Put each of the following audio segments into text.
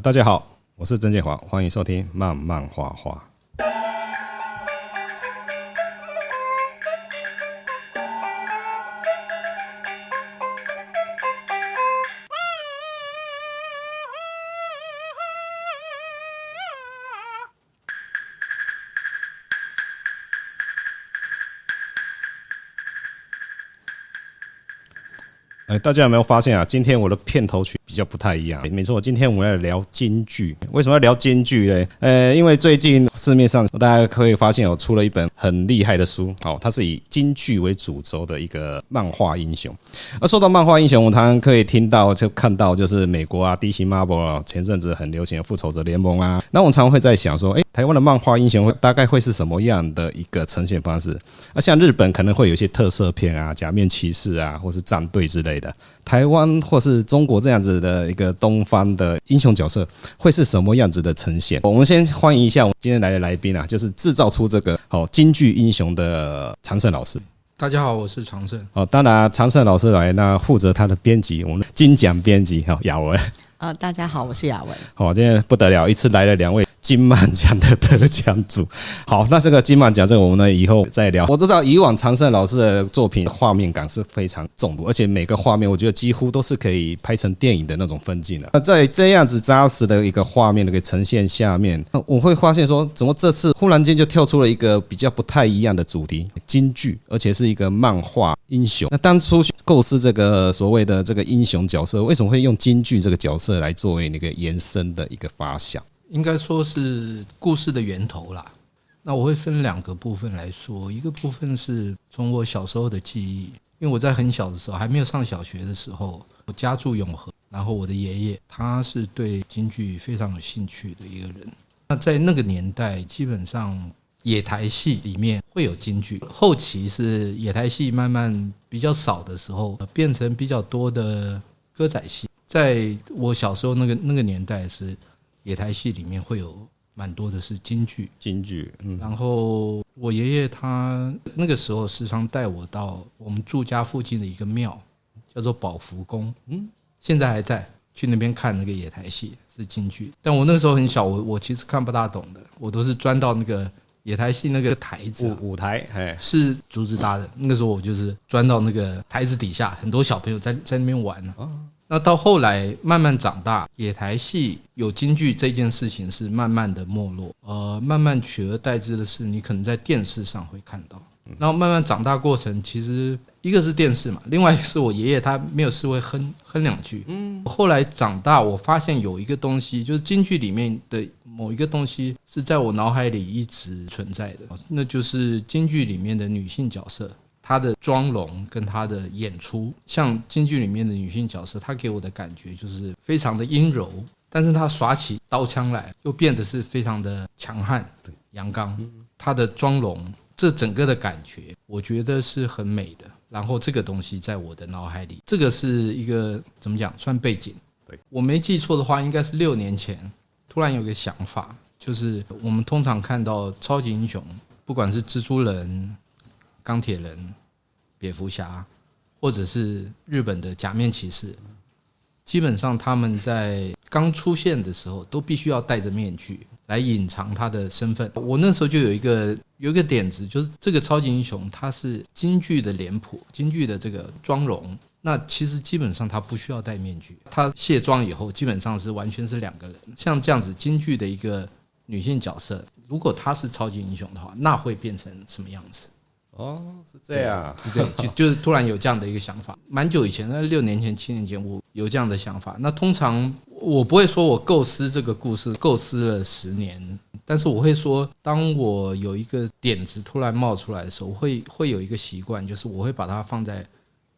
大家好，我是曾建华，欢迎收听慢慢画画。哎，大家有没有发现啊？今天我的片头曲就不太一样。没错，今天我们要聊京剧。为什么要聊京剧呢？呃，因为最近市面上大家可以发现，我出了一本很厉害的书。哦，它是以京剧为主轴的一个漫画英雄。而说到漫画英雄，我们常常可以听到就看到，就是美国啊，DC Marvel 啊，前阵子很流行的复仇者联盟啊。那我常常会在想说，哎，台湾的漫画英雄会大概会是什么样的一个呈现方式？那像日本可能会有一些特色片啊，假面骑士啊，或是战队之类的。台湾或是中国这样子的一个东方的英雄角色，会是什么样子的呈现？我们先欢迎一下我们今天来的来宾啊，就是制造出这个好京剧英雄的常胜老师。大家好，我是常胜。哦，当然常胜老师来，那负责他的编辑，我们的金奖编辑哈雅文。呃，大家好，我是雅文。好，今天不得了，一次来了两位。金漫奖的得奖组，好，那这个金漫奖这个我们呢以后再聊。我知道以往常胜老师的作品画面感是非常重的，而且每个画面我觉得几乎都是可以拍成电影的那种分镜的。那在这样子扎实的一个画面的一个呈现下面，我会发现说，怎么这次忽然间就跳出了一个比较不太一样的主题——京剧，而且是一个漫画英雄。那当初构思这个所谓的这个英雄角色，为什么会用京剧这个角色来作为那个延伸的一个发想？应该说是故事的源头啦。那我会分两个部分来说，一个部分是从我小时候的记忆，因为我在很小的时候，还没有上小学的时候，我家住永和，然后我的爷爷他是对京剧非常有兴趣的一个人。那在那个年代，基本上野台戏里面会有京剧，后期是野台戏慢慢比较少的时候，变成比较多的歌仔戏。在我小时候那个那个年代是。野台戏里面会有蛮多的是京剧，京剧。嗯，然后我爷爷他那个时候时常带我到我们住家附近的一个庙，叫做宝福宫。嗯，现在还在去那边看那个野台戏是京剧。但我那个时候很小，我我其实看不大懂的，我都是钻到那个野台戏那个台子舞舞台，哎，是竹子搭的。那个时候我就是钻到那个台子底下，很多小朋友在在那边玩呢。那到后来慢慢长大，野台戏有京剧这件事情是慢慢的没落，呃，慢慢取而代之的是你可能在电视上会看到。然后慢慢长大过程，其实一个是电视嘛，另外一个是我爷爷他没有事会哼哼两句。嗯，后来长大，我发现有一个东西，就是京剧里面的某一个东西是在我脑海里一直存在的，那就是京剧里面的女性角色。她的妆容跟她的演出，像京剧里面的女性角色，她给我的感觉就是非常的阴柔，但是她耍起刀枪来又变得是非常的强悍、阳刚。她的妆容，这整个的感觉，我觉得是很美的。然后这个东西在我的脑海里，这个是一个怎么讲，算背景。对，我没记错的话，应该是六年前，突然有个想法，就是我们通常看到超级英雄，不管是蜘蛛人。钢铁人、蝙蝠侠，或者是日本的假面骑士，基本上他们在刚出现的时候都必须要戴着面具来隐藏他的身份。我那时候就有一个有一个点子，就是这个超级英雄他是京剧的脸谱，京剧的这个妆容，那其实基本上他不需要戴面具，他卸妆以后基本上是完全是两个人。像这样子京剧的一个女性角色，如果她是超级英雄的话，那会变成什么样子？哦，是这样，是这样，就就是突然有这样的一个想法，蛮久以前，那六年前、七年前，我有这样的想法。那通常我不会说我构思这个故事构思了十年，但是我会说，当我有一个点子突然冒出来的时候，我会会有一个习惯，就是我会把它放在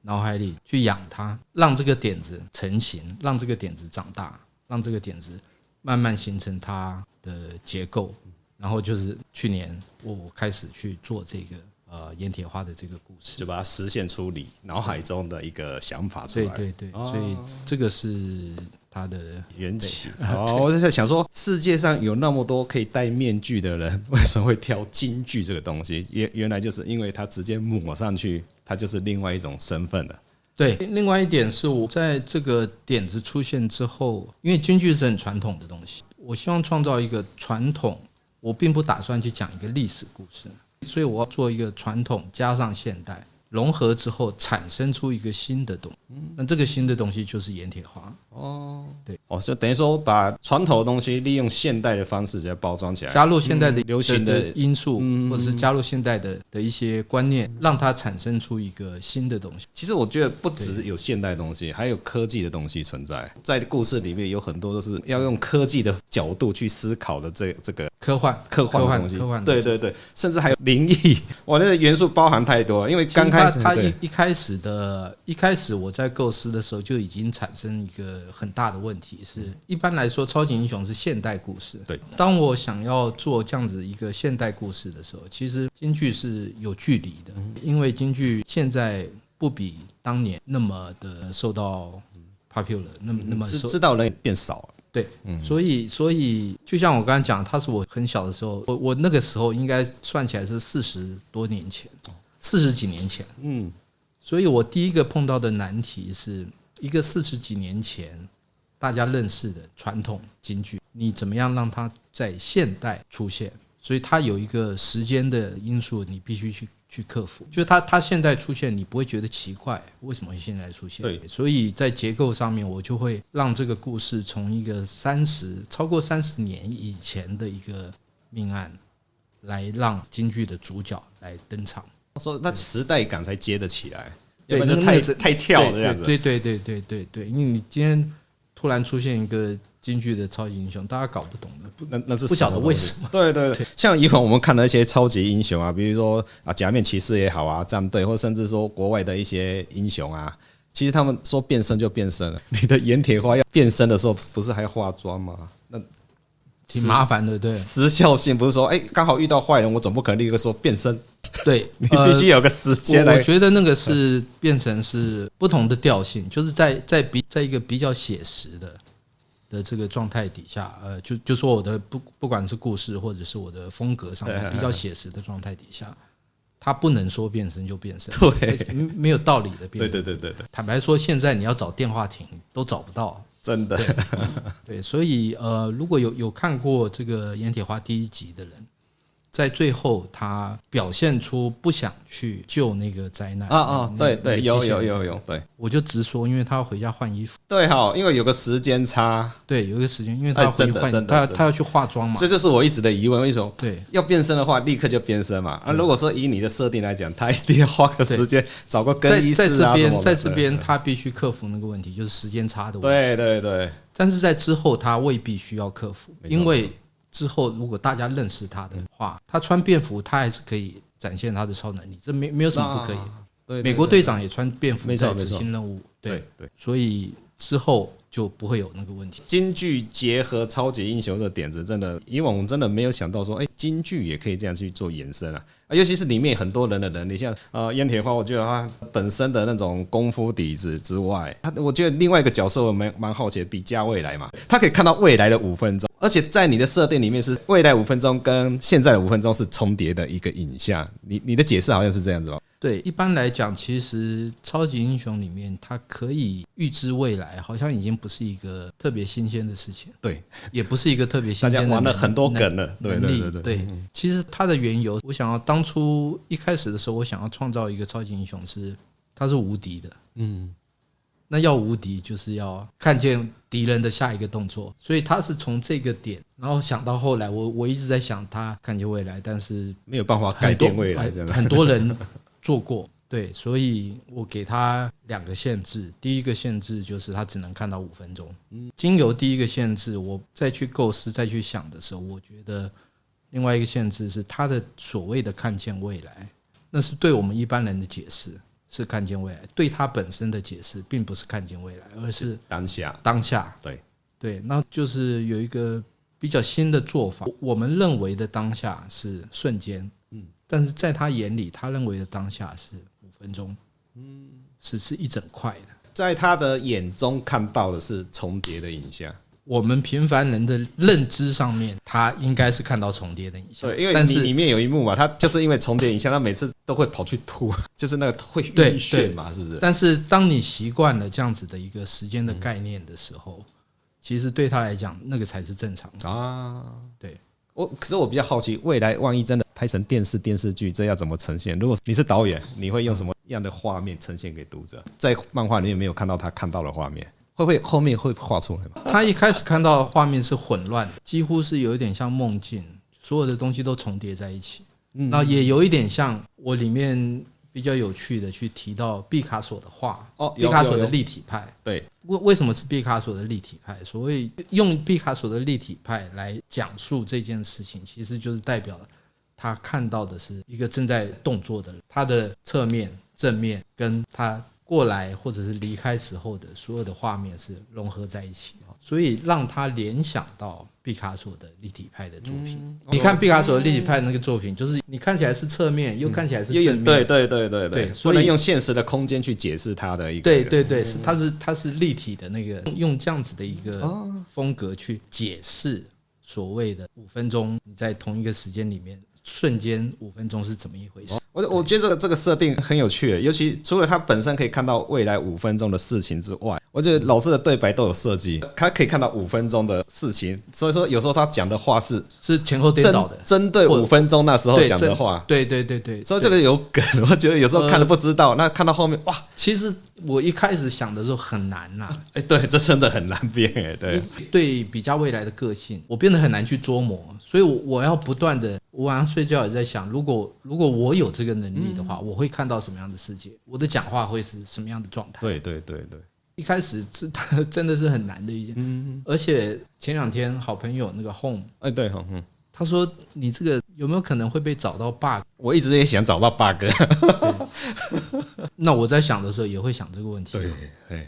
脑海里去养它，让这个点子成型，让这个点子长大，让这个点子慢慢形成它的结构。然后就是去年我开始去做这个。呃，盐铁花的这个故事，就把它实现出你脑海中的一个想法出来。对对对，所以这个是它的缘起。哦，我就在想说，世界上有那么多可以戴面具的人，为什么会挑京剧这个东西？原原来就是因为它直接抹上去，它就是另外一种身份了。对，另外一点是我在这个点子出现之后，因为京剧是很传统的东西，我希望创造一个传统，我并不打算去讲一个历史故事，所以我要做一个传统加上现代。融合之后产生出一个新的东西，那这个新的东西就是盐铁花哦，对。哦，就等于说把传统的东西利用现代的方式再包装起来，加入现代的流行的因素，或者是加入现代的的一些观念，让它产生出一个新的东西。其实我觉得不只有现代东西，还有科技的东西存在，在故事里面有很多都是要用科技的角度去思考的这这个科幻科幻的东西，科幻对对对，甚至还有灵异，我那个元素包含太多，因为刚开。他他一一开始的一开始，我在构思的时候就已经产生一个很大的问题，是一般来说，超级英雄是现代故事。对，当我想要做这样子一个现代故事的时候，其实京剧是有距离的，因为京剧现在不比当年那么的受到 popular，那么那么知知道人也变少了。对，所以所以就像我刚才讲，他是我很小的时候，我我那个时候应该算起来是四十多年前。四十几年前，嗯，所以我第一个碰到的难题是一个四十几年前大家认识的传统京剧，你怎么样让它在现代出现？所以它有一个时间的因素，你必须去去克服。就是它它现在出现，你不会觉得奇怪，为什么会现在出现？对，所以在结构上面，我就会让这个故事从一个三十超过三十年以前的一个命案，来让京剧的主角来登场。说那时代感才接得起来，对，要不然就太太跳这样子。对对对对对对，因为你今天突然出现一个京剧的超级英雄，大家搞不懂的，那那是不晓得为什么。对对对，像以往我们看的一些超级英雄啊，比如说啊假面骑士也好啊，战队，或甚至说国外的一些英雄啊，其实他们说变身就变身了。你的盐铁花要变身的时候，不是还要化妆吗？那。挺麻烦的，对。时效性不是说，哎，刚好遇到坏人，我总不可能立刻说变身。对，你必须有个时间来。我觉得那个是变成是不同的调性，就是在在比在一个比较写实的的这个状态底下，呃，就就说我的不不管是故事或者是我的风格上面 比较写实的状态底下，他不能说变身就变身，对，没有道理的变身。对对对对。坦白说，现在你要找电话亭都找不到。真的 对，所以呃，如果有有看过这个《盐铁花》第一集的人。在最后，他表现出不想去救那个灾难啊啊！对对，有有有有，对，我就直说，因为他要回家换衣服。对哈，因为有个时间差。对，有一个时间，因为他要回换，他他要去化妆嘛。这就是我一直的疑问，为什么？对，要变身的话，立刻就变身嘛。啊，如果说以你的设定来讲，他一定要花个时间找个更衣室啊什么的。在这边，在这边，他必须克服那个问题，就是时间差的问题。对对对。但是在之后，他未必需要克服，因为。之后，如果大家认识他的话，他穿便服，他还是可以展现他的超能力，这没没有什么不可以。对，美国队长也穿便服在执行任务。对对，所以之后就不会有那个问题。京剧结合超级英雄的点子，真的，以往我们真的没有想到说，哎，京剧也可以这样去做延伸啊。尤其是里面很多人的能力，像呃烟铁花，我觉得他本身的那种功夫底子之外，他我觉得另外一个角色我蛮蛮好奇的，比嘉未来嘛，他可以看到未来的五分钟。而且在你的设定里面是未来五分钟跟现在的五分钟是重叠的一个影像，你你的解释好像是这样子哦。对，一般来讲，其实超级英雄里面他可以预知未来，好像已经不是一个特别新鲜的事情。对，也不是一个特别新鲜的。大家玩了很多梗了，对对对对。对，其实它的缘由，我想要当初一开始的时候，我想要创造一个超级英雄是，他是无敌的。嗯。那要无敌，就是要看见敌人的下一个动作，所以他是从这个点，然后想到后来，我我一直在想他看见未来，但是没有办法改变未来，很多人做过，对，所以我给他两个限制，第一个限制就是他只能看到五分钟。嗯，经由第一个限制，我再去构思、再去想的时候，我觉得另外一个限制是他的所谓的看见未来，那是对我们一般人的解释。是看见未来，对他本身的解释，并不是看见未来，而是当下。当下，对对，那就是有一个比较新的做法。我们认为的当下是瞬间，嗯，但是在他眼里，他认为的当下是五分钟，嗯，是是一整块的。在他的眼中看到的是重叠的影像。我们平凡人的认知上面，他应该是看到重叠的影像。对，因为你里面有一幕嘛，他就是因为重叠影像，他每次都会跑去吐，就是那个会晕眩嘛，是不是？但是当你习惯了这样子的一个时间的概念的时候，其实对他来讲，那个才是正常的啊。对我，可是我比较好奇，未来万一真的拍成电视电视剧，这要怎么呈现？如果你是导演，你会用什么样的画面呈现给读者？在漫画里面没有看到他看到的画面。会不会后面会画出来吗？他一开始看到的画面是混乱的，几乎是有一点像梦境，所有的东西都重叠在一起。嗯，那也有一点像我里面比较有趣的去提到毕卡索的画哦，毕卡索的立体派。对，为为什么是毕卡索的立体派？所谓用毕卡索的立体派来讲述这件事情，其实就是代表他看到的是一个正在动作的人，他的侧面、正面跟他。过来或者是离开时候的所有的画面是融合在一起，所以让他联想到毕卡索的立体派的作品。你看毕卡索的立体派那个作品，就是你看起来是侧面，又看起来是正面，对对对对对，所以用现实的空间去解释它的一个。对对对，是它是它是立体的那个，用这样子的一个风格去解释所谓的五分钟，你在同一个时间里面。瞬间五分钟是怎么一回事？我我觉得这个这个设定很有趣，尤其除了他本身可以看到未来五分钟的事情之外，我觉得老师的对白都有设计，他可以看到五分钟的事情，所以说有时候他讲的话是是前后颠倒的，针对五分钟那时候讲的话，对对对对，所以这个有梗，我觉得有时候看了不知道，那看到后面哇，其实我一开始想的时候很难呐，哎，对，这真的很难变哎，对，对比较未来的个性，我变得很难去琢磨，所以我要不断的。我晚上睡觉也在想，如果如果我有这个能力的话，我会看到什么样的世界？我的讲话会是什么样的状态？对对对对，一开始是 真的是很难的一件，嗯，而且前两天好朋友那个 Home，哎对，嗯，他说你这个有没有可能会被找到 bug？我一直也想找到 bug，那我在想的时候也会想这个问题，对对。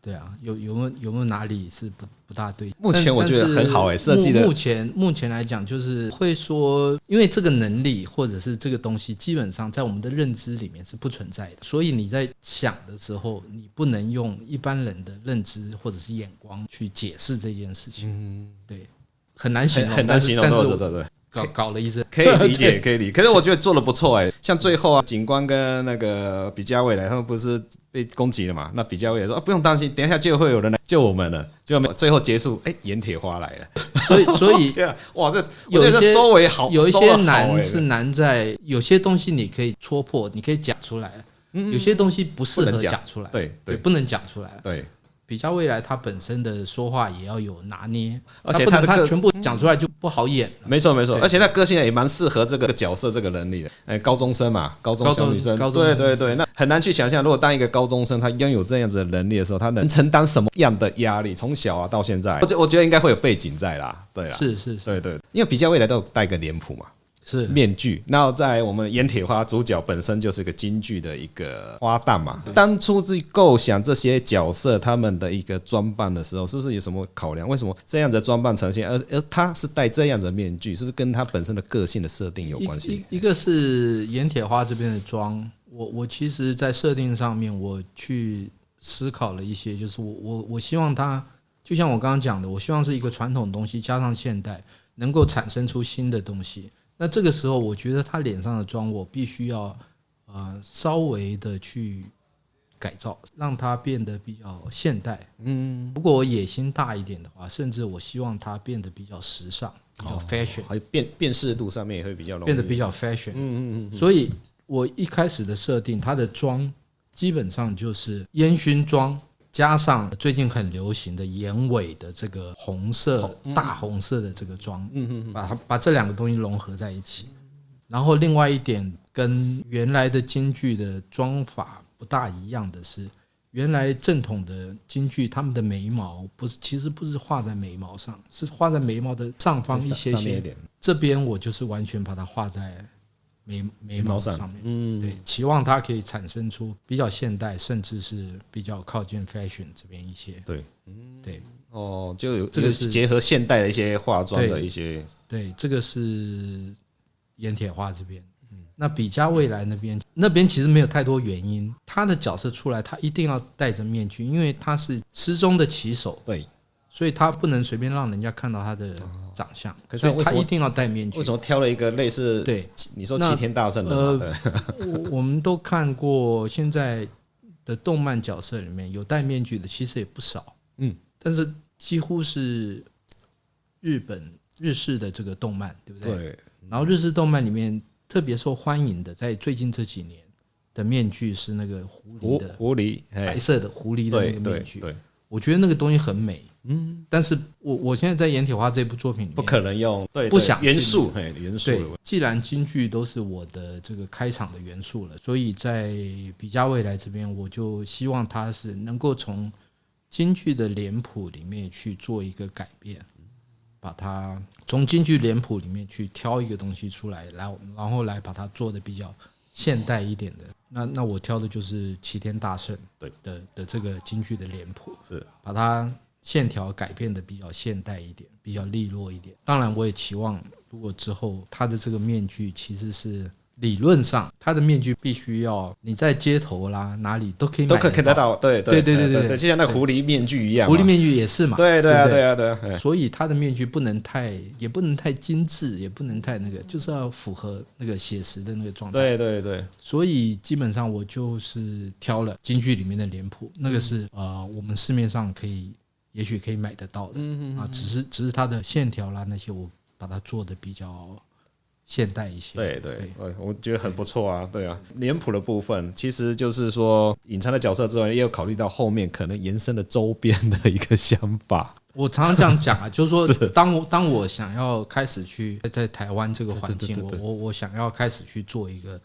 对啊，有有没有有没有哪里是不不大对？目前我觉得很好哎，设计的。目前目前来讲，就是会说，因为这个能力或者是这个东西，基本上在我们的认知里面是不存在的，所以你在想的时候，你不能用一般人的认知或者是眼光去解释这件事情。嗯，对，很难形容，很难形容，对对对。搞搞了一阵，可以理解，可以理解。可是我觉得做的不错哎，像最后啊，警官跟那个比加未来，他们不是被攻击了嘛？那比加未来说啊，不用担心，等一下就会有人来救我们了。就最后结束，哎，盐铁花来了。所以，所以 哇，这有些收尾好，有一些难是难在有些东西你可以戳破，你可以讲出来，有些东西不适合讲出来，对对，不能讲出来，对。比较未来，他本身的说话也要有拿捏，而且他他全部讲出来就不好演。没错没错，而且他个性也蛮适合这个角色这个能力的。哎，高中生嘛，高中小女生，对对对，那很难去想象，如果当一个高中生，他拥有这样子的能力的时候，他能承担什么样的压力？从小啊到现在，我觉我觉得应该会有背景在啦，对啦，是是是，对对，因为比较未来都有戴个脸谱嘛。是面具，那在我们盐铁花主角本身就是个京剧的一个花旦嘛。当初是构想这些角色他们的一个装扮的时候，是不是有什么考量？为什么这样子的装扮呈现，而而他是戴这样子的面具，是不是跟他本身的个性的设定有关系？一个是盐铁花这边的妆，我我其实在设定上面我去思考了一些，就是我我我希望他就像我刚刚讲的，我希望是一个传统的东西加上现代，能够产生出新的东西。那这个时候，我觉得他脸上的妆，我必须要，呃，稍微的去改造，让它变得比较现代。嗯，如果我野心大一点的话，甚至我希望它变得比较时尚，比较 fashion，还有辨辨识度上面也会比较容易变得比较 fashion。嗯嗯嗯。所以我一开始的设定，它的妆基本上就是烟熏妆。加上最近很流行的眼尾的这个红色，大红色的这个妆，把它把这两个东西融合在一起。然后另外一点跟原来的京剧的妆法不大一样的是，原来正统的京剧他们的眉毛不是，其实不是画在眉毛上，是画在眉毛的上方一些些。这边我就是完全把它画在。眉眉毛上面，嗯，对，期望它可以产生出比较现代，甚至是比较靠近 fashion 这边一些，对，嗯，对，哦，就有这个是结合现代的一些化妆的一些，对，这个是盐铁花这边，嗯，那比加未来那边，那边其实没有太多原因，他的角色出来，他一定要戴着面具，因为他是失踪的骑手，对，所以他不能随便让人家看到他的长相，可是他一定要戴面具。为什么挑了一个类似？对，你说齐天大圣的？呃，我我们都看过现在的动漫角色里面有戴面具的，其实也不少。嗯，但是几乎是日本日式的这个动漫，对不对？对。然后日式动漫里面特别受欢迎的，在最近这几年的面具是那个狐狸的狐狸白色的狐狸的那个面具。对，我觉得那个东西很美。嗯，但是我我现在在演铁花这部作品里面不可能用，对，不想元素，嘿，元素。对，既然京剧都是我的这个开场的元素了，所以在比嘉未来这边，我就希望他是能够从京剧的脸谱里面去做一个改变，把它从京剧脸谱里面去挑一个东西出来，来，然后来把它做的比较现代一点的。那那我挑的就是齐天大圣对的的这个京剧的脸谱，是把它。线条改变的比较现代一点，比较利落一点。当然，我也期望，如果之后他的这个面具其实是理论上，他的面具必须要你在街头啦哪里都可以都可以看得到。对对对对对，就像那狐狸面具一样，狐狸面具也是嘛。对对啊对啊对啊。所以他的面具不能太，也不能太精致，也不能太那个，就是要符合那个写实的那个状态。对对对。所以基本上我就是挑了京剧里面的脸谱，那个是呃我们市面上可以。也许可以买得到的，嗯嗯啊，只是只是它的线条啦那些，我把它做的比较现代一些。对对对，我觉得很不错啊，对啊。脸谱的部分，其实就是说隐藏的角色之外，也有考虑到后面可能延伸的周边的一个想法。我常常这样讲啊，就是说，当我当我想要开始去在台湾这个环境，我我我想要开始去做一个。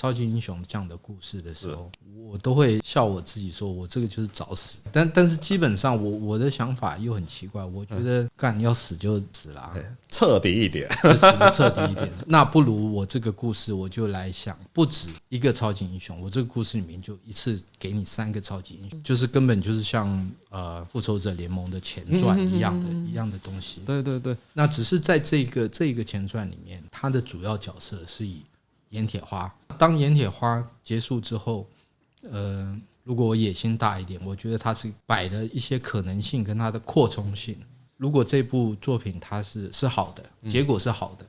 超级英雄这样的故事的时候，我都会笑我自己，说我这个就是找死。但但是基本上我我的想法又很奇怪，我觉得干要死就死了，彻底一点，就死的彻底一点。那不如我这个故事，我就来想，不止一个超级英雄，我这个故事里面就一次给你三个超级英雄，就是根本就是像呃复仇者联盟的前传一样的一样的东西。对对对，那只是在这个这个前传里面，它的主要角色是以。阎铁花，当岩铁花结束之后，呃，如果我野心大一点，我觉得它是摆的一些可能性跟它的扩充性。如果这部作品它是是好的，结果是好的，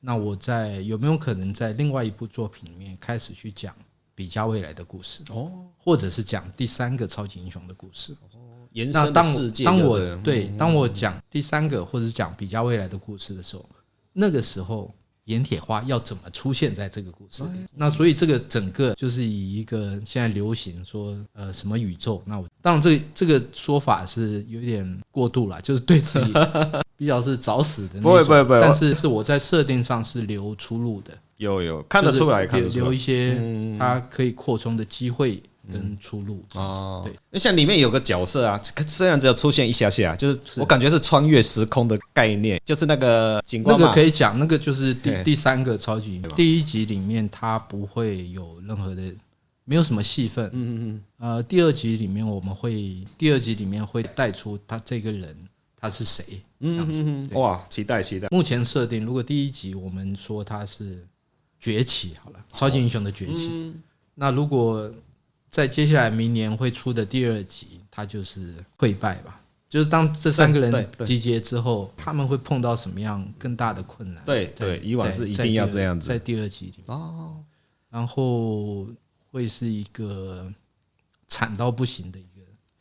那我在有没有可能在另外一部作品里面开始去讲比较未来的故事？哦，或者是讲第三个超级英雄的故事？哦，延伸的世界。当我对当我讲第三个或者是讲比较未来的故事的时候，那个时候。阎铁花要怎么出现在这个故事里？那所以这个整个就是以一个现在流行说呃什么宇宙？那我当然这这个说法是有点过度了，就是对自己 比较是找死的那种。不会不会不会，但是是我在设定上是留出路的。有有看得出来，看得出来，留一些它可以扩充的机会。跟出路哦，对，那像里面有个角色啊，虽然只有出现一下下，就是我感觉是穿越时空的概念，就是那个警官，那个可以讲，那个就是第第三个超级英雄。第一集里面他不会有任何的，没有什么戏份，嗯嗯嗯。呃，第二集里面我们会，第二集里面会带出他这个人他是谁，嗯，哇，期待期待。目前设定，如果第一集我们说他是崛起，好了，超级英雄的崛起，那如果在接下来明年会出的第二集，他就是溃败吧？就是当这三个人集结之后，他们会碰到什么样更大的困难？对对，以往是一定要这样子，在第二集里面哦，然后会是一个惨到不行的。一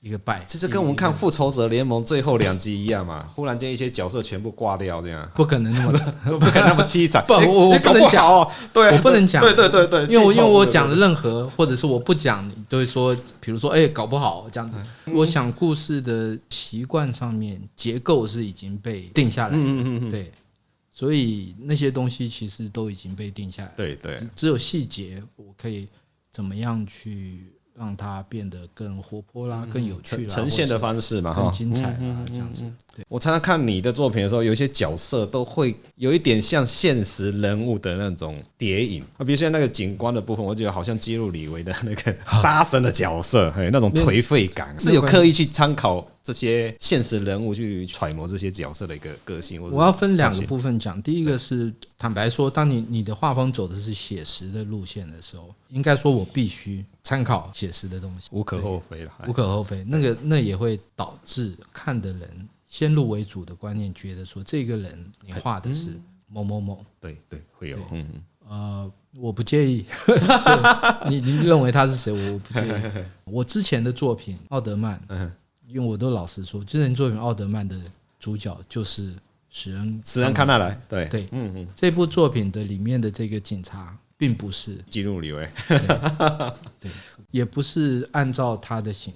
个败，其实跟我们看《复仇者联盟》最后两集一样嘛，忽然间一些角色全部挂掉，这样。不可能那么 不可能那么凄惨。不，我我不能讲。哦，对，我不能讲，对对对对，因为我因为我讲的任何，或者是我不讲，都会说，比如说，哎，搞不好这样子。我想故事的习惯上面结构是已经被定下来的，对，所以那些东西其实都已经被定下来，对对，只有细节我可以怎么样去。让它变得更活泼啦，更有趣啦，呈现的方式嘛，很精彩啦，这样子。对，我常常看你的作品的时候，有一些角色都会有一点像现实人物的那种叠影啊，比如像那个警官的部分，我觉得好像基努李维的那个杀神的角色，还有那种颓废感，是有刻意去参考。这些现实人物去揣摩这些角色的一个个性，我要分两个部分讲。第一个是坦白说，当你你的画风走的是写实的路线的时候，应该说我必须参考写实的东西，无可厚非了，无可厚非。那个那也会导致看的人先入为主的观念，觉得说这个人你画的是某某某，对对，会有，嗯。呃，我不介意，你你认为他是谁，我不介意。我之前的作品《奥德曼》，因为我都老实说，真人作品《奥德曼》的主角就是史恩，史恩康纳莱，对。对，嗯嗯，这部作品的里面的这个警察，并不是基努·里维，对，也不是按照他的型。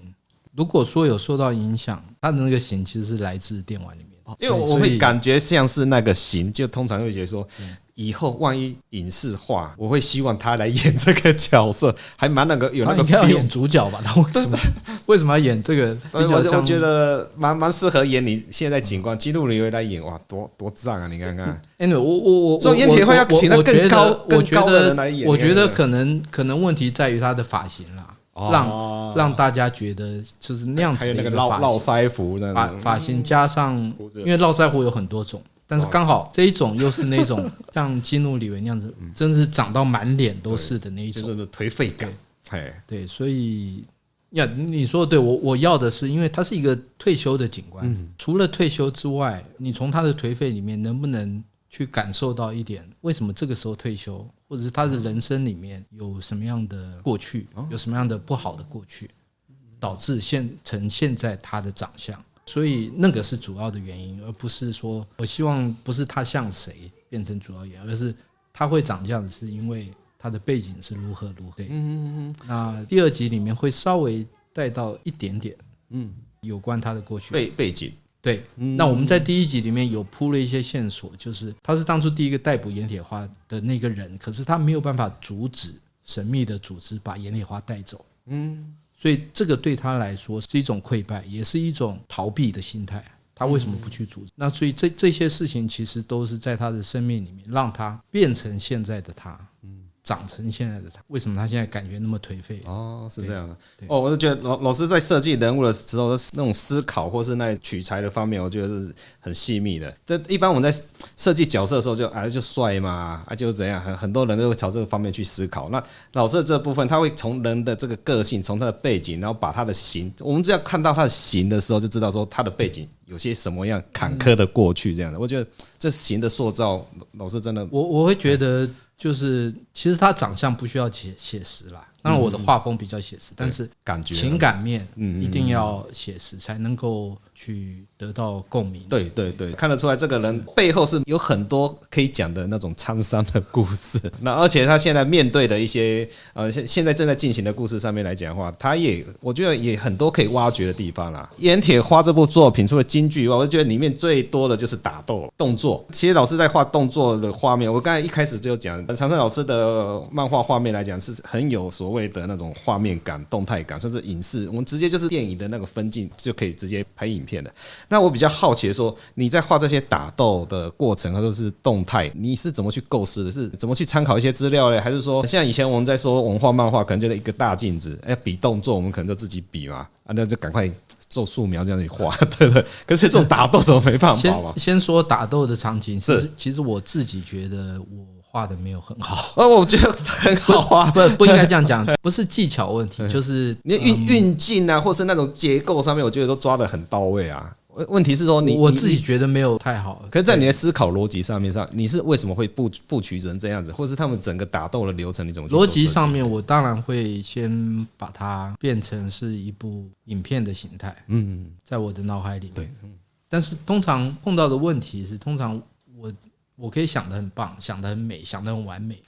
如果说有受到影响，他的那个型其实是来自电玩里面，因为我会感觉像是那个型，就通常会觉得说，以后万一影视化，我会希望他来演这个角色，还蛮那个有那个。应该要演主角吧？他为什么为什么要演这个？我我觉得蛮蛮适合演你现在警官基努李维来演，哇，多多赞啊！你看看。Anyway，我我我所以阎铁花要请他更高更高的人来演。我觉得可能可能问题在于他的发型啦。让让大家觉得就是那样子的一个发络腮胡，发发型加上，因为络腮胡有很多种，但是刚好这一种又是那种 像基努李维那样子，真的是长到满脸都是的那一种，就是颓废感。对，所以呀，你说的对，我我要的是，因为他是一个退休的警官，除了退休之外，你从他的颓废里面能不能去感受到一点，为什么这个时候退休？或者是他的人生里面有什么样的过去，有什么样的不好的过去，导致现成现在他的长相，所以那个是主要的原因，而不是说我希望不是他像谁变成主要原因，而是他会长这样子，是因为他的背景是如何如何。嗯嗯嗯。那第二集里面会稍微带到一点点，嗯，有关他的过去背背景。对，那我们在第一集里面有铺了一些线索，就是他是当初第一个逮捕盐铁花的那个人，可是他没有办法阻止神秘的组织把盐铁花带走。嗯，所以这个对他来说是一种溃败，也是一种逃避的心态。他为什么不去阻止？那所以这这些事情其实都是在他的生命里面让他变成现在的他。长成现在的他，为什么他现在感觉那么颓废？哦，是这样的。哦，我是觉得老老师在设计人物的时候，那种思考或是那取材的方面，我觉得是很细密的。这一般我们在设计角色的时候就，就啊就帅嘛，啊就怎样，很很多人都会朝这个方面去思考。那老师的这部分，他会从人的这个个性，从他的背景，然后把他的形，我们只要看到他的形的时候，就知道说他的背景有些什么样坎坷的过去这样的。我觉得这型的塑造，老师真的，我我会觉得。就是其实他长相不需要写写实啦，当然我的画风比较写实，但是感觉情感面一定要写实才能够去得到共鸣。对对对，看得出来这个人背后是有很多可以讲的那种沧桑的故事。那而且他现在面对的一些呃现现在正在进行的故事上面来讲的话，他也我觉得也很多可以挖掘的地方啦。阎铁花这部作品除了京剧以外，我觉得里面最多的就是打斗动作。其实老师在画动作的画面，我刚才一开始就讲。长胜老师的漫画画面来讲，是很有所谓的那种画面感、动态感，甚至影视，我们直接就是电影的那个分镜就可以直接拍影片的。那我比较好奇的说，你在画这些打斗的过程，或者是动态，你是怎么去构思的？是怎么去参考一些资料嘞？还是说，像以前我们在说文化漫画，可能就是一个大镜子，哎，比动作，我们可能就自己比嘛，啊，那就赶快做素描这样去画，对不对？可是这种打斗怎么没办法嘛？先先说打斗的场景是，其实我自己觉得我。画的没有很好，呃，我觉得很好啊，不不应该这样讲，不是技巧问题，就是你运运镜啊，或是那种结构上面，我觉得都抓的很到位啊。问题是说你我自己觉得没有太好，可是，在你的思考逻辑上面上，你是为什么会布布局成这样子，或是他们整个打斗的流程，你怎么逻辑上面，我当然会先把它变成是一部影片的形态，嗯，在我的脑海里，对，但是通常碰到的问题是，通常我。我可以想得很棒，想得很美，想得很完美，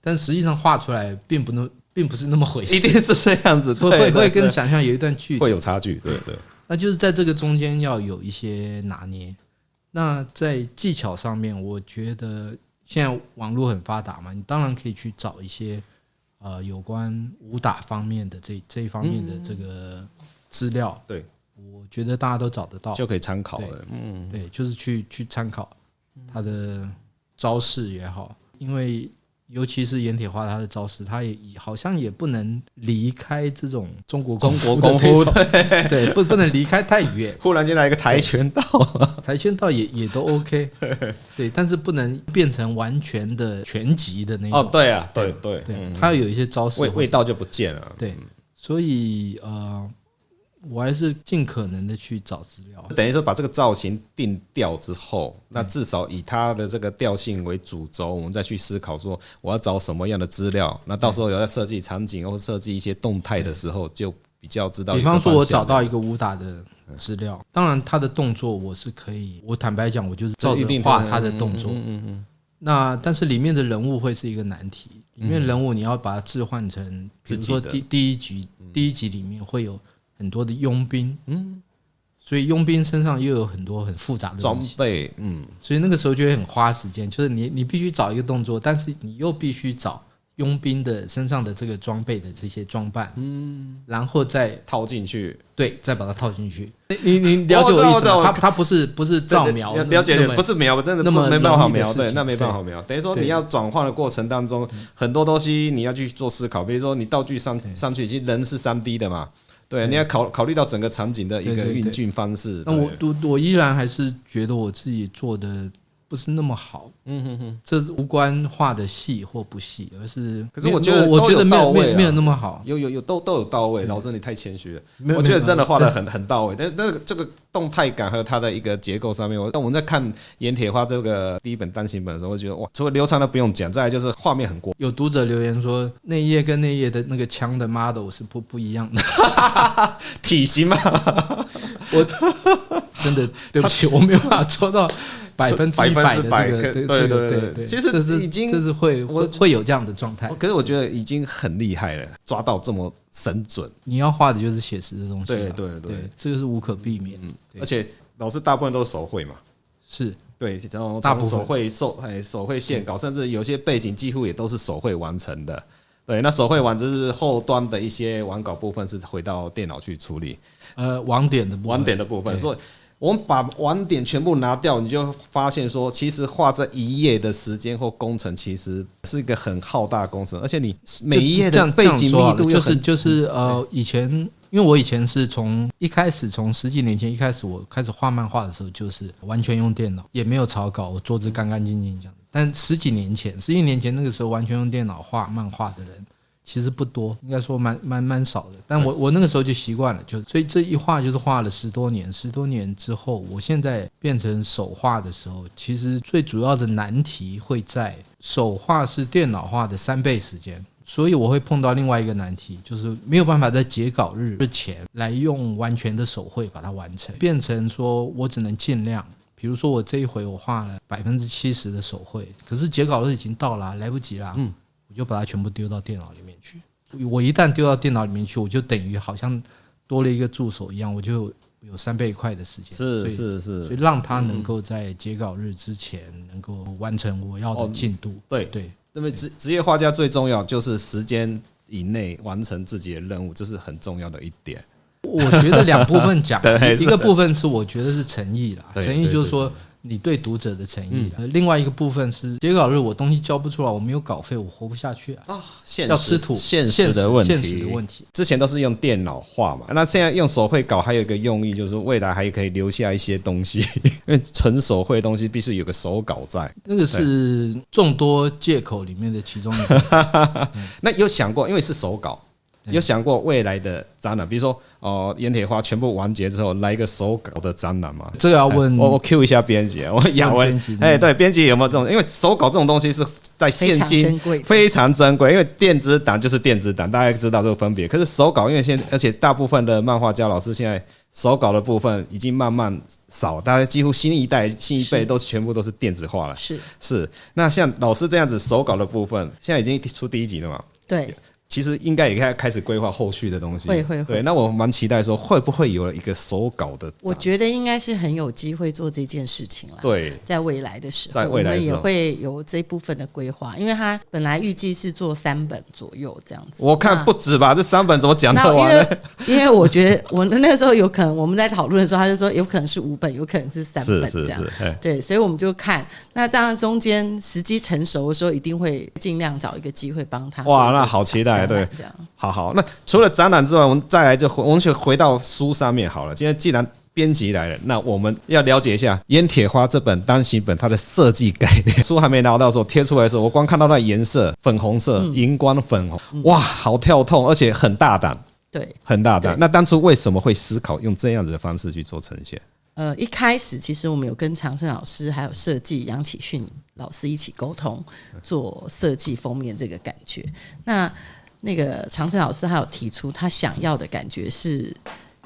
但实际上画出来并不能，并不是那么回事。一定是这样子，会会会跟想象有一段距离，会有差距。对对，那就是在这个中间要有一些拿捏。那在技巧上面，我觉得现在网络很发达嘛，你当然可以去找一些呃有关武打方面的这这一方面的这个资料。对，我觉得大家都找得到，就可以参考了。嗯，对，就是去去参考。他的招式也好，因为尤其是阎铁花，他的招式，他也好像也不能离开这种中国中国功夫，对，对，不不能离开太远。忽然间来一个跆拳道，跆拳道也也都 OK，对，但是不能变成完全的拳击的那种。哦，对啊，对对对，他有一些招式味味道就不见了。对，所以呃。我还是尽可能的去找资料，等于说把这个造型定调之后，那至少以它的这个调性为主轴，我们再去思考说我要找什么样的资料。那到时候有在设计场景或设计一些动态的时候，就比较知道。比方说，我找到一个武打的资料，当然他的动作我是可以，我坦白讲，我就是照着画他的动作。嗯嗯。那但是里面的人物会是一个难题，里面人物你要把它置换成，比如说第第一集第一集里面会有。很多的佣兵，嗯，所以佣兵身上又有很多很复杂的装备，嗯，所以那个时候就会很花时间，就是你你必须找一个动作，但是你又必须找佣兵的身上的这个装备的这些装扮，嗯，然后再套进去，对，再把它套进去。你你了解我意思吗？它它不是不是造描，了解不是描，真的那么没办法描，对，那没办法描。等于说你要转换的过程当中，很多东西你要去做思考，比如说你道具上上去，其实人是三 D 的嘛。对，你要考考虑到整个场景的一个运镜方式。那我我我依然还是觉得我自己做的不是那么好。嗯哼哼，这是无关画的细或不细，而是可是我觉得我觉得没有没有没有那么好。有有有都都有到位。老师你太谦虚了，我觉得真的画的很很到位。但那个这个动态感和它的一个结构上面，我但我们在看《盐铁花》这个第一本单行本的时候，我觉得哇，除了流畅的不用讲，再来就是画面很过。有读者留言说，那一页跟那一页的那个枪的 model 是不不一样的，体型嘛。我 真的对不起，我没有办法做到。百分之一百的这个，对对对对，其实这是已经这是会会会有这样的状态。可是我觉得已经很厉害了，抓到这么神准。你要画的就是写实的东西，对对对，这个是无可避免。而且老师大部分都是手绘嘛，是对，然后从手绘手哎手绘线稿，甚至有些背景几乎也都是手绘完成的。对，那手绘完只是后端的一些完稿部分是回到电脑去处理。呃，网点的部分，网点的部分，所以。我们把网点全部拿掉，你就发现说，其实画这一页的时间或工程，其实是一个很浩大的工程，而且你每一页的背景密度就是就是呃，以前因为我以前是从一开始从十几年前一开始我开始画漫画的时候，就是完全用电脑，也没有草稿，我桌子干干净净这样。但十几年前，十几年前那个时候完全用电脑画漫画的人。其实不多，应该说蛮蛮蛮少的。但我我那个时候就习惯了，就所以这一画就是画了十多年。十多年之后，我现在变成手画的时候，其实最主要的难题会在手画是电脑画的三倍时间，所以我会碰到另外一个难题，就是没有办法在截稿日之前来用完全的手绘把它完成，变成说我只能尽量，比如说我这一回我画了百分之七十的手绘，可是截稿日已经到了，来不及了。嗯。我就把它全部丢到电脑里面去。我一旦丢到电脑里面去，我就等于好像多了一个助手一样，我就有三倍快的时间。是是是，所以让他能够在截稿日之前能够完成我要的进度。对对，那么职职业画家最重要就是时间以内完成自己的任务，这是很重要的一点。我觉得两部分讲，一个部分是我觉得是诚意啦，诚意就是说。你对读者的诚意，另外一个部分是截稿日我东西交不出来，我没有稿费，我活不下去啊！啊，要吃土，现实的问题，现实的问题。之前都是用电脑画嘛，那现在用手绘稿还有一个用意，就是未来还可以留下一些东西，因为纯手绘的东西必须有个手稿在。那个是众多借口里面的其中一个。那有想过，因为是手稿。有想过未来的展览，比如说哦，阎铁花全部完结之后，来一个手稿的展览吗？这个要问我，我 Q 一下编辑，我 亚文，哎，对，编辑有没有这种？因为手稿这种东西是在现今非常珍贵，因为电子档就是电子档，大家知道这个分别。可是手稿，因为现而且大部分的漫画家老师现在手稿的部分已经慢慢少，大家几乎新一代、新一辈都全部都是电子化了。是是，那像老师这样子手稿的部分，现在已经出第一集了嘛？对。其实应该也开开始规划后续的东西。会会会。对，那我蛮期待说会不会有一个手稿的。我觉得应该是很有机会做这件事情了。对，在未来的时候，我们也会有这部分的规划，因为他本来预计是做三本左右这样子。我看不止吧，这三本怎么讲得完呢？因为我觉得我那个时候有可能我们在讨论的时候，他就说有可能是五本，有可能是三本这样。对，所以我们就看那当然中间时机成熟的时候，一定会尽量找一个机会帮他。哇，那好期待，对，这样。好好，那除了展览之外，我们再来就回我们就回到书上面好了。今天既然编辑来了，那我们要了解一下《烟铁花》这本单行本它的设计概念。书还没拿到的时候，贴出来的时候，我光看到那颜色，粉红色、荧光粉红，哇，好跳痛，而且很大胆。对，很大胆。那当初为什么会思考用这样子的方式去做呈现？呃，一开始其实我们有跟长胜老师还有设计杨启训老师一起沟通，做设计封面这个感觉。那那个长城老师还有提出他想要的感觉是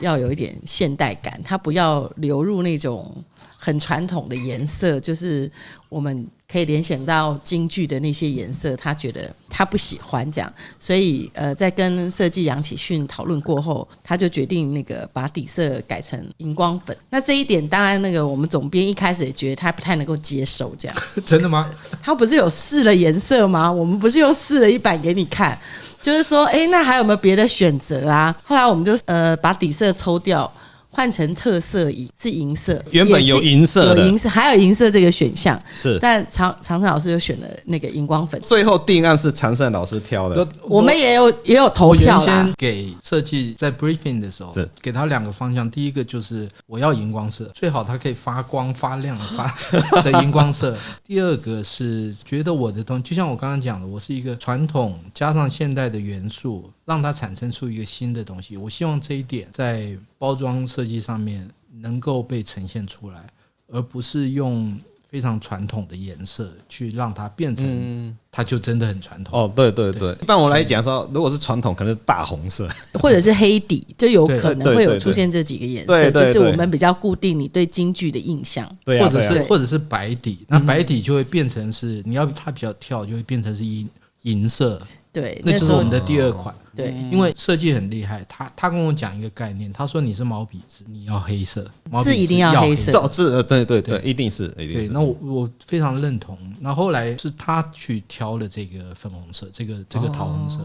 要有一点现代感，他不要流入那种。很传统的颜色，就是我们可以联想到京剧的那些颜色，他觉得他不喜欢这样，所以呃，在跟设计杨启训讨论过后，他就决定那个把底色改成荧光粉。那这一点当然，那个我们总编一开始也觉得他不太能够接受，这样 真的吗？他不是有试了颜色吗？我们不是又试了一版给你看，就是说，哎，那还有没有别的选择啊？后来我们就呃把底色抽掉。换成特色银是银色，原本有银色的，有银色，还有银色这个选项是，但常常胜老师就选了那个荧光粉。最后定案是常胜老师挑的，我们也有也有投票。先给设计在 briefing 的时候，是给他两个方向，第一个就是我要荧光色，最好它可以发光发亮发 的荧光色。第二个是觉得我的东西，就像我刚刚讲的，我是一个传统加上现代的元素。让它产生出一个新的东西，我希望这一点在包装设计上面能够被呈现出来，而不是用非常传统的颜色去让它变成，它就真的很传统。哦，对对对，一般我来讲说，如果是传统，可能是大红色，或者是黑底，就有可能会有出现这几个颜色，就是我们比较固定你对京剧的印象，或者是或者是白底，那白底就会变成是你要它比较跳，就会变成是银银色。对，那是我们的第二款。对，因为设计很厉害，他他跟我讲一个概念，他说你是毛笔字，你要黑色，毛字一定要黑色，字呃，对对对，一定是，一定是。对，那我我非常认同。那后来是他去挑了这个粉红色，这个这个桃红色，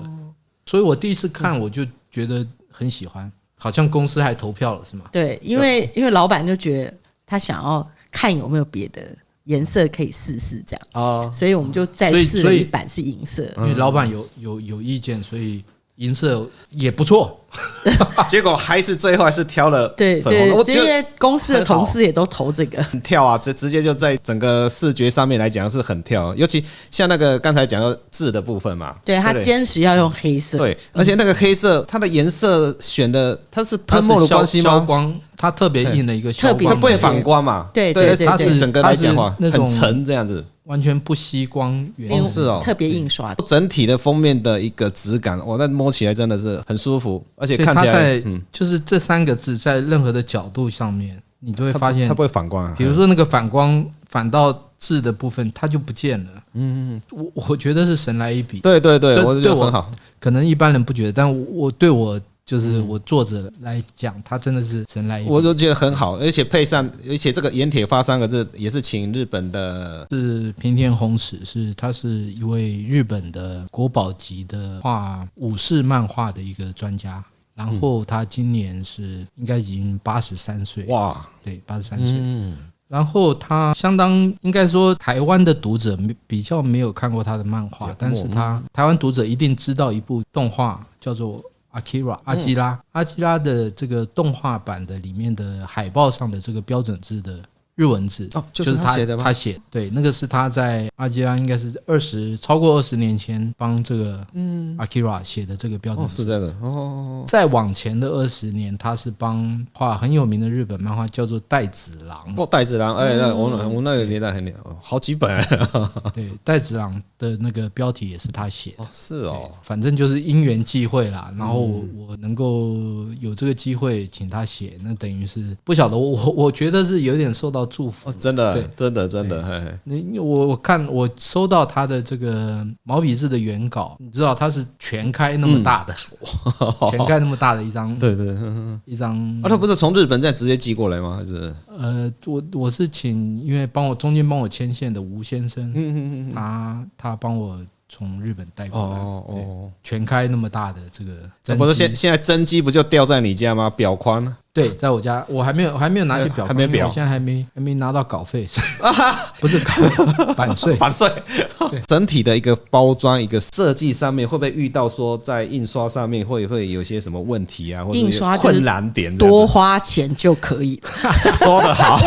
所以我第一次看我就觉得很喜欢，好像公司还投票了是吗？对，因为因为老板就觉得他想要看有没有别的。颜色可以试试这样。哦，所以我们就再试了一版是银色，因为老板有有有意见，所以银色也不错。结果还是最后还是挑了 对对，我觉得公司的同事也都投这个，很跳啊，直直接就在整个视觉上面来讲是很跳，尤其像那个刚才讲到字的部分嘛，对他坚持要用黑色，对，而且那个黑色它的颜色选的它是喷墨的关系吗？光。它特别硬的一个效果，它不会反光嘛？对对对，它是整个来讲话很沉这样子，完全不吸光原是哦，特别印刷，整体的封面的一个质感，哇，那摸起来真的是很舒服，而且看起来，嗯，就是这三个字在任何的角度上面，你都会发现它不会反光啊。比如说那个反光反到字的部分，它就不见了。嗯嗯，我我觉得是神来一笔。对对对，我觉得很好。可能一般人不觉得，但我对我。就是我作者来讲，他真的是神来一笔，我就觉得很好，而且配上，而且这个盐铁发三个字也是请日本的，是平田宏史，是他是一位日本的国宝级的画武士漫画的一个专家，然后他今年是应该已经八十三岁，哇，对，八十三岁，嗯，然后他相当应该说台湾的读者比较没有看过他的漫画，但是他台湾读者一定知道一部动画叫做。Akira 阿基拉，阿基拉的这个动画版的里面的海报上的这个标准字的日文字，哦，就是他写的吗？他写，对，那个是他在阿基拉应该是二十超过二十年前帮这个嗯阿 kira 写的这个标准字，是这样的哦。再往前的二十年，他是帮画很有名的日本漫画，叫做带子郎。哦，带子郎，哎，那我我那个年代很好几本。对，带子郎的那个标题也是他写的。是哦，反正就是因缘际会啦。然后我能够有这个机会请他写，那等于是不晓得我我觉得是有点受到。祝福，真的，真的，真的，你我我看我收到他的这个毛笔字的原稿，你知道他是全开那么大的，全开那么大的一张，对对，一张。啊，他不是从日本再直接寄过来吗？还是？呃，我我是请，因为帮我中间帮我牵线的吴先生，他他帮我从日本带过来，哦哦，全开那么大的这个，不是现现在真机不就掉在你家吗？表框。对，在我家，我还没有还没有拿去裱，还没裱，我现在还没还没拿到稿费，不是稿版税，版税。对 整体的一个包装、一个设计上面，会不会遇到说在印刷上面会会有些什么问题啊？或者印刷困难点，多花钱就可以。说得好，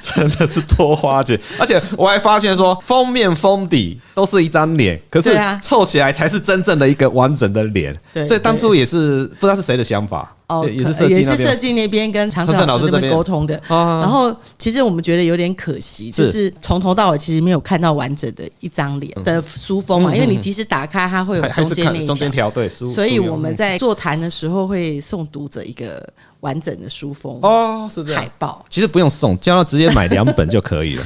真的是多花钱。而且我还发现说，封面封底都是一张脸，可是凑起来才是真正的一个完整的脸。对，这当初也是不知道是谁的想法。哦，也是设计，也是设计那边跟常胜老师这边沟通的。然后，其实我们觉得有点可惜，就是从头到尾其实没有看到完整的一张脸的书封嘛。因为你即使打开，它会有中间那一中间条对，所以我们在座谈的时候会送读者一个。完整的书封哦，是这样。海报其实不用送，叫他直接买两本就可以了。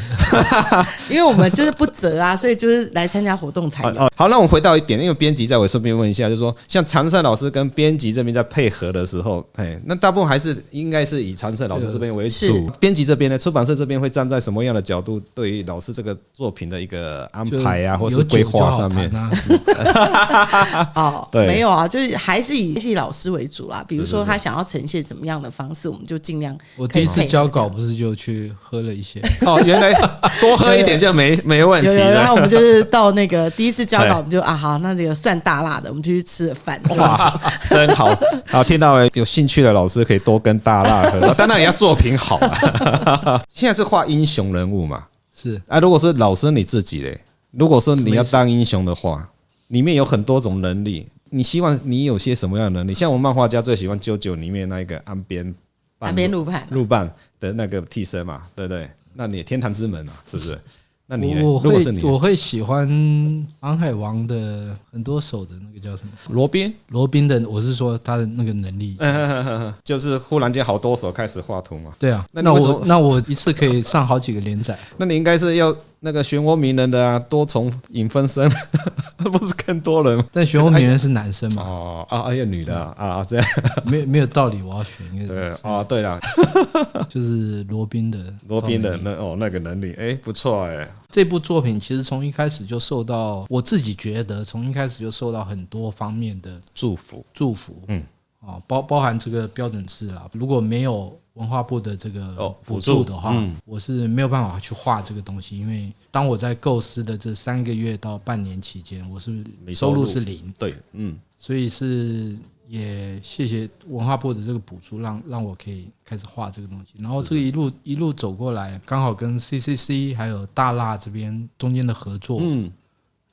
因为我们就是不折啊，所以就是来参加活动才有。好，那我们回到一点，因为编辑在我顺便问一下，就是说，像常胜老师跟编辑这边在配合的时候，哎，那大部分还是应该是以常胜老师这边为主。编辑这边呢，出版社这边会站在什么样的角度，对于老师这个作品的一个安排啊，或是规划上面？哦，对，没有啊，就是还是以系老师为主啦。比如说他想要呈现什么。什么样的方式，我们就尽量。我第一次交稿不是就去喝了一些 哦，原来多喝一点就没没问题。然后我们就是到那个第一次交稿，我们就啊好，那这个算大辣的，我们就去吃了饭。哇，真好！好，听到有兴趣的老师可以多跟大辣喝，当然也要作品好啊。现在是画英雄人物嘛？是啊，如果是老师你自己嘞，如果说你要当英雄的话，里面有很多种能力。你希望你有些什么样的能力？像我们漫画家最喜欢《JoJo》里面那一个岸边岸边路伴路伴的那个替身嘛，对不对？那你天堂之门嘛，是不是？那你如果是你，我会喜欢《航海王》的很多手的那个叫什么？罗宾，罗宾的，我是说他的那个能力，就是忽然间好多手开始画图嘛。对啊，那我那我一次可以上好几个连载。那你应该是要。那个漩涡鸣人的啊，多重影分身，不是更多人？但漩涡鸣人是男生嘛？哦啊，哎呀女的啊啊，这样没有没有道理，我要选一个。对哦，对了，就是罗宾的罗宾的那哦那个能力，哎，不错哎。这部作品其实从一开始就受到我自己觉得，从一开始就受到很多方面的祝福祝福。嗯，哦，包包含这个标准字啦，如果没有。文化部的这个补助的话，我是没有办法去画这个东西，因为当我在构思的这三个月到半年期间，我是收入是零。对，嗯，所以是也谢谢文化部的这个补助，让让我可以开始画这个东西。然后这个一路一路走过来，刚好跟 CCC 还有大辣这边中间的合作，嗯，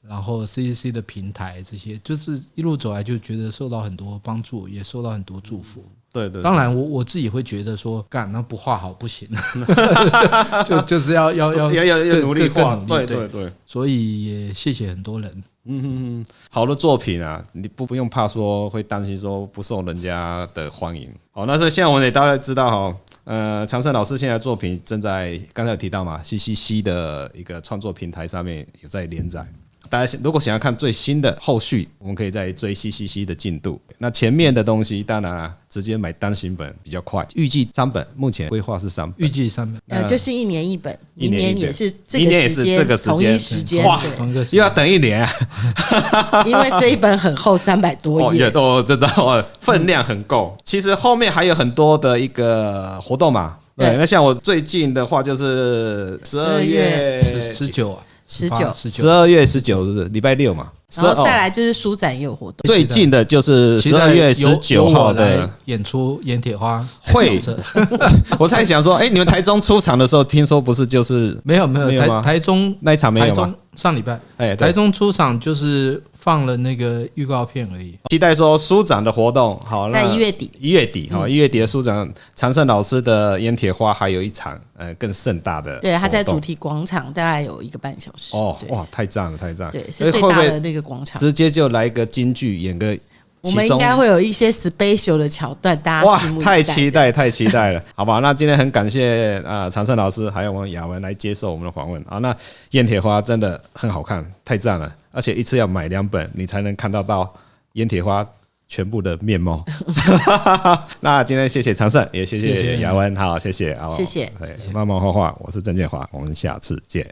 然后 CCC 的平台这些，就是一路走来就觉得受到很多帮助，也受到很多祝福。对对，当然我我自己会觉得说，干那不画好不行，就就是要要要要要努力画，对对对，所以也谢谢很多人。嗯嗯嗯，好的作品啊，你不不用怕说会担心说不受人家的欢迎。好，那是现在我们也大概知道哈，呃，长胜老师现在作品正在刚才有提到嘛，CCC 的一个创作平台上面有在连载。大家如果想要看最新的后续，我们可以再追 CCC 的进度。那前面的东西，当然啊，直接买单行本比较快。预计三本，目前规划是三本。预计三本，呃，就是一年一本，明年也是这个时间，同一时间，哇，又要等一年啊！因为这一本很厚，三百多页，哦，这道分量很够。其实后面还有很多的一个活动嘛。对，那像我最近的话，就是十二月十九啊。十九，十二月十九日，礼拜六嘛。然后再来就是书展也有活动。最近的就是十二月十九号的演出，盐铁花会。我在想说，哎，你们台中出场的时候，听说不是就是没有没有台台中那一场没有吗？上礼拜，哎，台中出场就是。放了那个预告片而已。期待说书展的活动，好，在一月底，一月底，哈，一月底的书展，常胜老师的烟铁花还有一场，呃，更盛大的。对，他在主题广场，大概有一个半小时。哦，哇，太赞了，太赞了。对，是最大的那个广场。直接就来一个京剧，演个。我们应该会有一些 special 的桥段，大家哇，太期待，太期待了，好吧？那今天很感谢啊，常胜老师还有我们雅文来接受我们的访问啊。那燕铁花真的很好看，太赞了，而且一次要买两本，你才能看到到燕铁花全部的面貌。那今天谢谢常胜，也谢谢雅文，好，谢谢，谢谢，对，漫漫画画，我是郑建华，我们下次见。